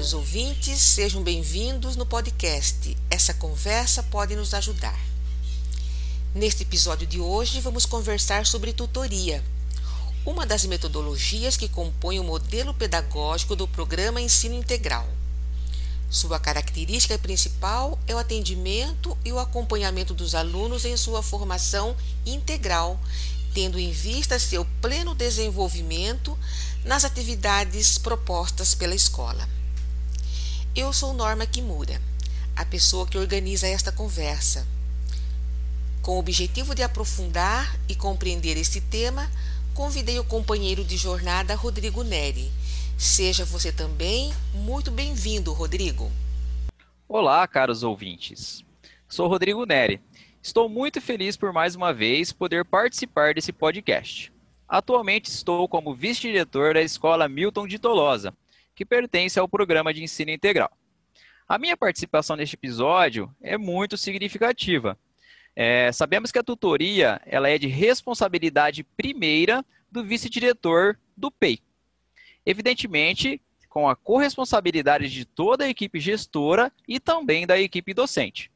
caros ouvintes, sejam bem-vindos no podcast Essa Conversa Pode Nos Ajudar. Neste episódio de hoje, vamos conversar sobre tutoria, uma das metodologias que compõe o modelo pedagógico do programa Ensino Integral. Sua característica principal é o atendimento e o acompanhamento dos alunos em sua formação integral, tendo em vista seu pleno desenvolvimento nas atividades propostas pela escola. Eu sou Norma Kimura, a pessoa que organiza esta conversa. Com o objetivo de aprofundar e compreender este tema, convidei o companheiro de jornada Rodrigo Neri. Seja você também muito bem-vindo, Rodrigo. Olá, caros ouvintes. Sou Rodrigo Neri. Estou muito feliz por mais uma vez poder participar desse podcast. Atualmente estou como vice-diretor da Escola Milton de Tolosa, que pertence ao programa de ensino integral. A minha participação neste episódio é muito significativa. É, sabemos que a tutoria ela é de responsabilidade primeira do vice-diretor do PEI. Evidentemente, com a corresponsabilidade de toda a equipe gestora e também da equipe docente.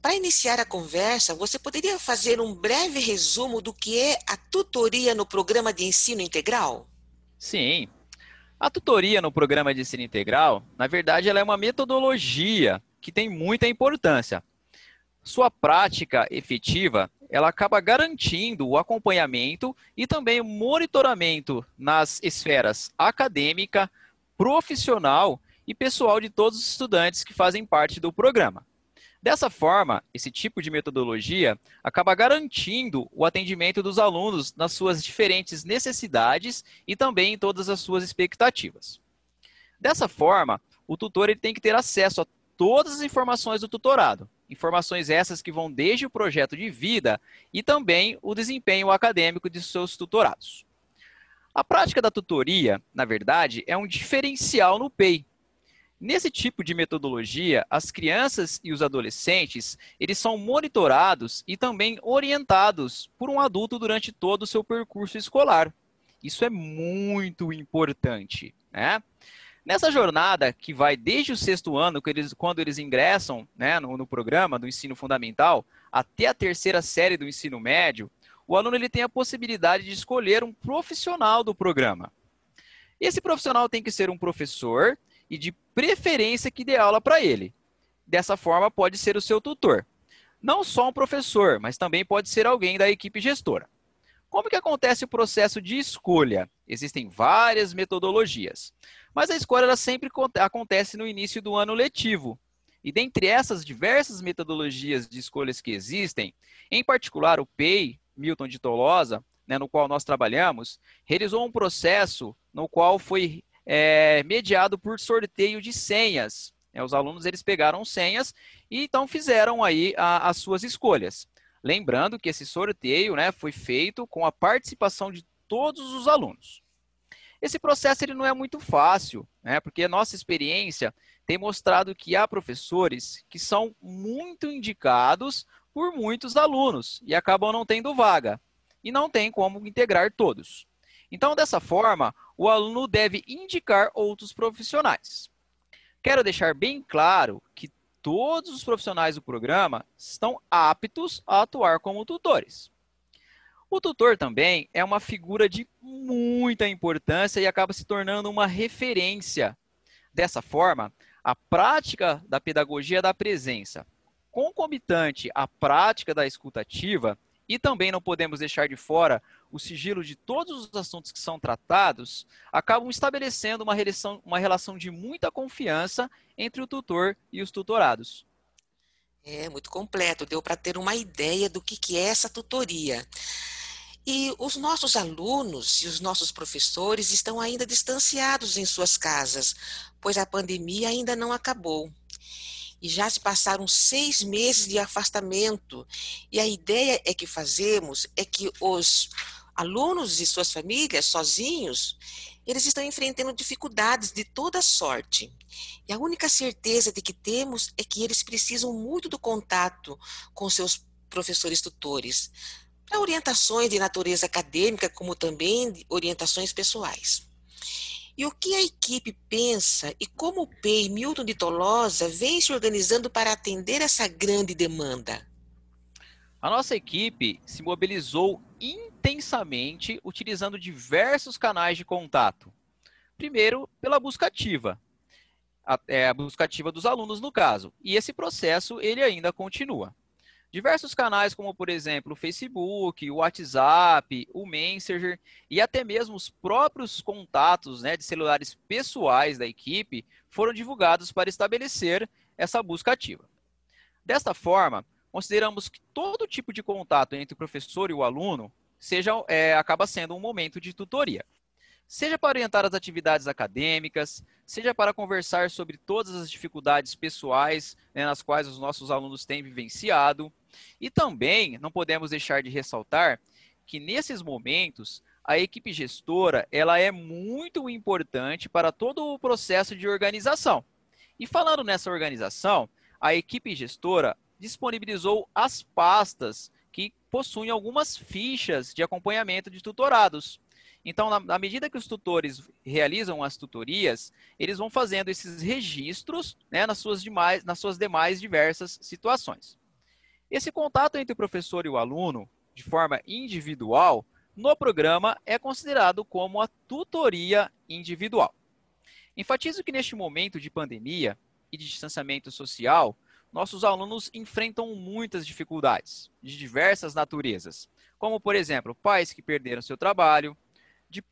Para iniciar a conversa, você poderia fazer um breve resumo do que é a tutoria no programa de ensino integral? Sim. A tutoria no programa de ensino integral, na verdade, ela é uma metodologia que tem muita importância. Sua prática efetiva, ela acaba garantindo o acompanhamento e também o monitoramento nas esferas acadêmica, profissional e pessoal de todos os estudantes que fazem parte do programa. Dessa forma, esse tipo de metodologia acaba garantindo o atendimento dos alunos nas suas diferentes necessidades e também em todas as suas expectativas. Dessa forma, o tutor ele tem que ter acesso a todas as informações do tutorado, informações essas que vão desde o projeto de vida e também o desempenho acadêmico de seus tutorados. A prática da tutoria, na verdade, é um diferencial no PEI, Nesse tipo de metodologia, as crianças e os adolescentes, eles são monitorados e também orientados por um adulto durante todo o seu percurso escolar. Isso é muito importante, né? Nessa jornada que vai desde o sexto ano, eles, quando eles ingressam né, no, no, programa do ensino fundamental, até a terceira série do ensino médio, o aluno ele tem a possibilidade de escolher um profissional do programa. Esse profissional tem que ser um professor e de preferência que dê aula para ele. Dessa forma, pode ser o seu tutor. Não só um professor, mas também pode ser alguém da equipe gestora. Como que acontece o processo de escolha? Existem várias metodologias, mas a escolha ela sempre acontece no início do ano letivo. E dentre essas diversas metodologias de escolhas que existem, em particular o PEI, Milton de Tolosa, né, no qual nós trabalhamos, realizou um processo no qual foi é, mediado por sorteio de senhas. É, os alunos eles pegaram senhas e então fizeram aí a, as suas escolhas. Lembrando que esse sorteio né, foi feito com a participação de todos os alunos. Esse processo ele não é muito fácil, né, porque a nossa experiência tem mostrado que há professores que são muito indicados por muitos alunos e acabam não tendo vaga. E não tem como integrar todos. Então, dessa forma, o aluno deve indicar outros profissionais. Quero deixar bem claro que todos os profissionais do programa estão aptos a atuar como tutores. O tutor também é uma figura de muita importância e acaba se tornando uma referência. Dessa forma, a prática da pedagogia da presença, concomitante à prática da escutativa, e também não podemos deixar de fora o sigilo de todos os assuntos que são tratados, acabam estabelecendo uma relação, uma relação de muita confiança entre o tutor e os tutorados. É muito completo, deu para ter uma ideia do que, que é essa tutoria. E os nossos alunos e os nossos professores estão ainda distanciados em suas casas, pois a pandemia ainda não acabou e já se passaram seis meses de afastamento. E a ideia é que fazemos é que os alunos e suas famílias, sozinhos, eles estão enfrentando dificuldades de toda sorte. E a única certeza de que temos é que eles precisam muito do contato com seus professores tutores, para orientações de natureza acadêmica, como também orientações pessoais. E o que a equipe pensa e como o PEI Milton de Tolosa vem se organizando para atender essa grande demanda? A nossa equipe se mobilizou intensamente utilizando diversos canais de contato. Primeiro, pela busca ativa, a, é, a busca ativa dos alunos no caso. E esse processo ele ainda continua. Diversos canais, como por exemplo o Facebook, o WhatsApp, o Messenger e até mesmo os próprios contatos né, de celulares pessoais da equipe foram divulgados para estabelecer essa busca ativa. Desta forma, consideramos que todo tipo de contato entre o professor e o aluno seja, é, acaba sendo um momento de tutoria seja para orientar as atividades acadêmicas, seja para conversar sobre todas as dificuldades pessoais né, nas quais os nossos alunos têm vivenciado. E também não podemos deixar de ressaltar que nesses momentos a equipe gestora ela é muito importante para todo o processo de organização. E falando nessa organização, a equipe gestora disponibilizou as pastas possuem algumas fichas de acompanhamento de tutorados. Então, na, na, medida que os tutores realizam as tutorias, eles vão fazendo esses registros né, nas, suas demais, nas suas demais diversas situações. Esse contato entre o professor e o aluno, de forma individual, no programa é considerado como a tutoria individual. Enfatizo que neste momento de pandemia e de distanciamento social, nossos alunos enfrentam muitas dificuldades, de diversas naturezas, como, por exemplo, pais que perderam seu trabalho, de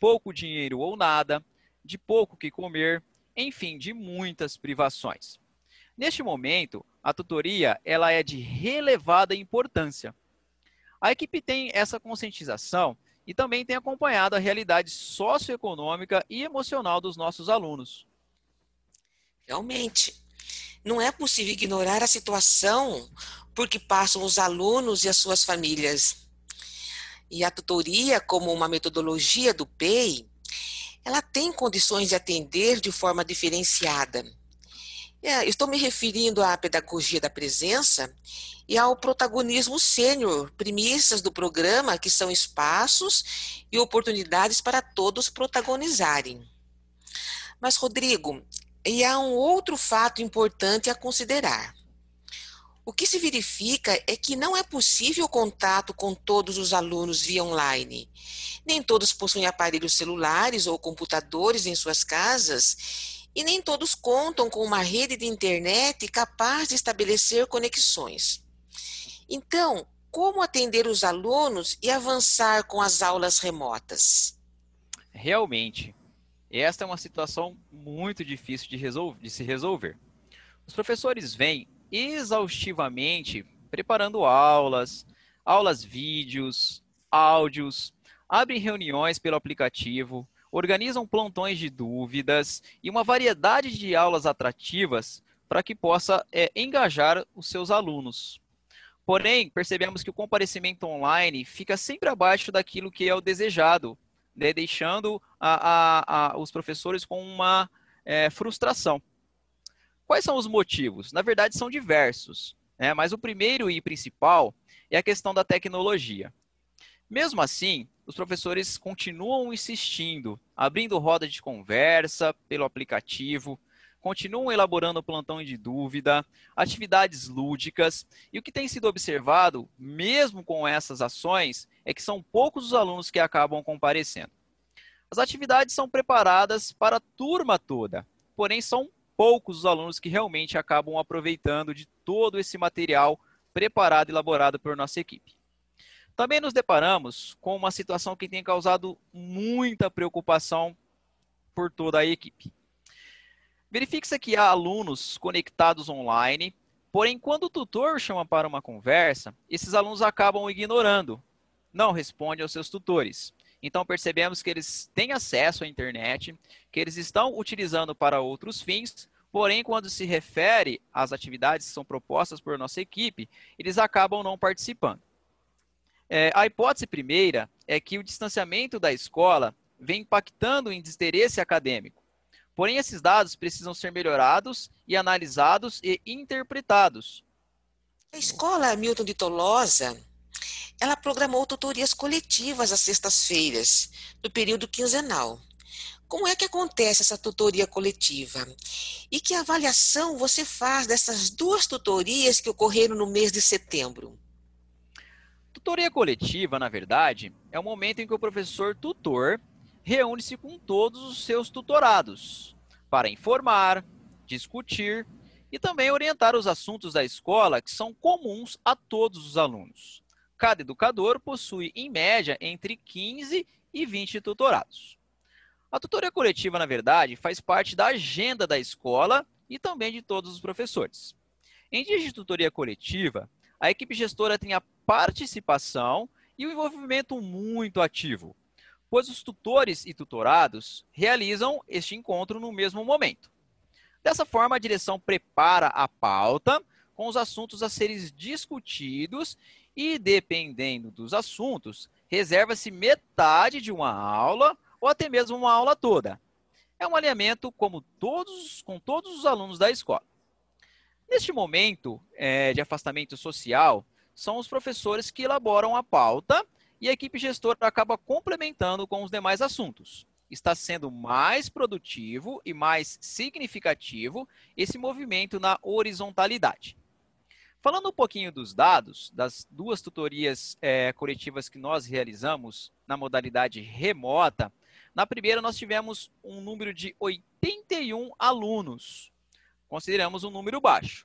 pouco dinheiro ou nada, de pouco que comer, enfim, de muitas privações. Neste momento, a tutoria ela é de relevada importância. A equipe tem essa conscientização e também tem acompanhado a realidade socioeconômica e emocional dos nossos alunos. Realmente, não é possível ignorar a situação por que passam os alunos e as suas famílias. E a tutoria, como uma metodologia do PEI, ela tem condições de atender de forma diferenciada. É, estou me referindo à pedagogia da presença e ao protagonismo sênior, premissas do programa que são espaços e oportunidades para todos protagonizarem. Mas, Rodrigo, e há um outro fato importante a considerar. O que se verifica é que não é possível contato com todos os alunos via online. Nem todos possuem aparelhos celulares ou computadores em suas casas e nem todos contam com uma rede de internet capaz de estabelecer conexões. Então, como atender os alunos e avançar com as aulas remotas? Realmente, esta é uma situação muito difícil de, de se resolver. Os professores vêm exaustivamente preparando aulas, aulas vídeos, áudios, abrem reuniões pelo aplicativo, organizam plantões de dúvidas e uma variedade de aulas atrativas para que possa é, engajar os seus alunos. Porém, percebemos que o comparecimento online fica sempre abaixo daquilo que é o desejado, né, deixando a, a, a, os professores com uma é, frustração. Quais são os motivos? Na verdade, são diversos, né? mas o primeiro e principal é a questão da tecnologia. Mesmo assim, os professores continuam insistindo, abrindo roda de conversa pelo aplicativo, continuam elaborando plantão de dúvida, atividades lúdicas, e o que tem sido observado, mesmo com essas ações, é que são poucos os alunos que acabam comparecendo. As atividades são preparadas para a turma toda, porém são poucos os alunos que realmente acabam aproveitando de todo esse material preparado e elaborado por nossa equipe. Também nos deparamos com uma situação que tem causado muita preocupação por toda a equipe. Verifique-se que há alunos conectados online, porém, quando o tutor chama para uma conversa, esses alunos acabam ignorando, não respondem aos seus tutores. Então percebemos que eles têm acesso à internet, que eles estão utilizando para outros fins, porém, quando se refere às atividades que são propostas por nossa equipe, eles acabam não participando. É, a hipótese primeira é que o distanciamento da escola vem impactando em desinteresse acadêmico. Porém, esses dados precisam ser melhorados e analisados e interpretados. A escola Milton de Tolosa ela programou tutorias coletivas às sextas-feiras, no período quinzenal. como é que acontece essa tutoria coletiva? E que avaliação você faz dessas duas tutorias que ocorreram no mês de setembro? Tutoria coletiva, na verdade, é o momento em que o professor tutor reúne-se com todos os seus tutorados para informar, discutir e também orientar os assuntos da escola que são comuns a todos os alunos. Cada educador possui, em média, entre 15 e 20 tutorados. A tutoria coletiva, na verdade, faz parte da agenda da escola e também de todos os professores. Em dias de tutoria coletiva, a equipe gestora tem a participação e o envolvimento muito ativo, pois os tutores e tutorados realizam este encontro no mesmo momento. Dessa forma, a direção prepara a pauta com os assuntos a serem discutidos e, dependendo dos assuntos, reserva-se metade de uma aula ou até mesmo uma aula toda. É um alinhamento como todos, com todos os alunos da escola. Neste momento é, de afastamento social, são os professores que elaboram a pauta e a equipe gestora acaba complementando com os demais assuntos está sendo mais produtivo e mais significativo esse movimento na horizontalidade. Falando um pouquinho dos dados, das duas tutorias é, coletivas que nós realizamos na modalidade remota, na primeira nós tivemos um número de 81 alunos, consideramos um número baixo.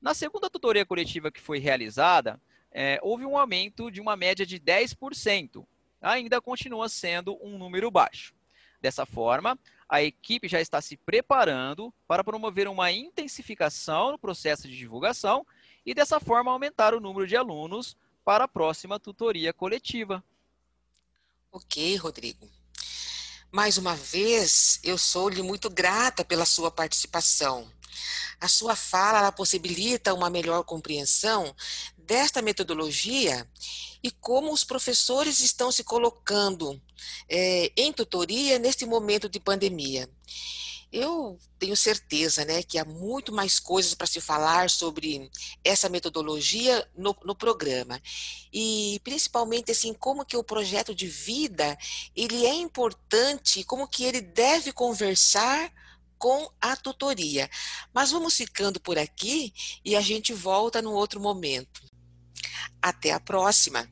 Na segunda tutoria coletiva que foi realizada, é, houve um aumento de uma média de 10%, ainda continua sendo um número baixo. Dessa forma, a equipe já está se preparando para promover uma intensificação no processo de divulgação e, dessa forma, aumentar o número de alunos para a próxima tutoria coletiva. Ok, Rodrigo. Mais uma vez, eu sou-lhe muito grata pela sua participação. A sua fala possibilita uma melhor compreensão desta metodologia e como os professores estão se colocando é, em tutoria neste momento de pandemia. Eu tenho certeza né, que há muito mais coisas para se falar sobre essa metodologia no, no, programa. E principalmente assim, como que o projeto de vida ele é importante, como que ele deve conversar com a tutoria. Mas vamos ficando por aqui e a gente volta no outro momento. Até a próxima!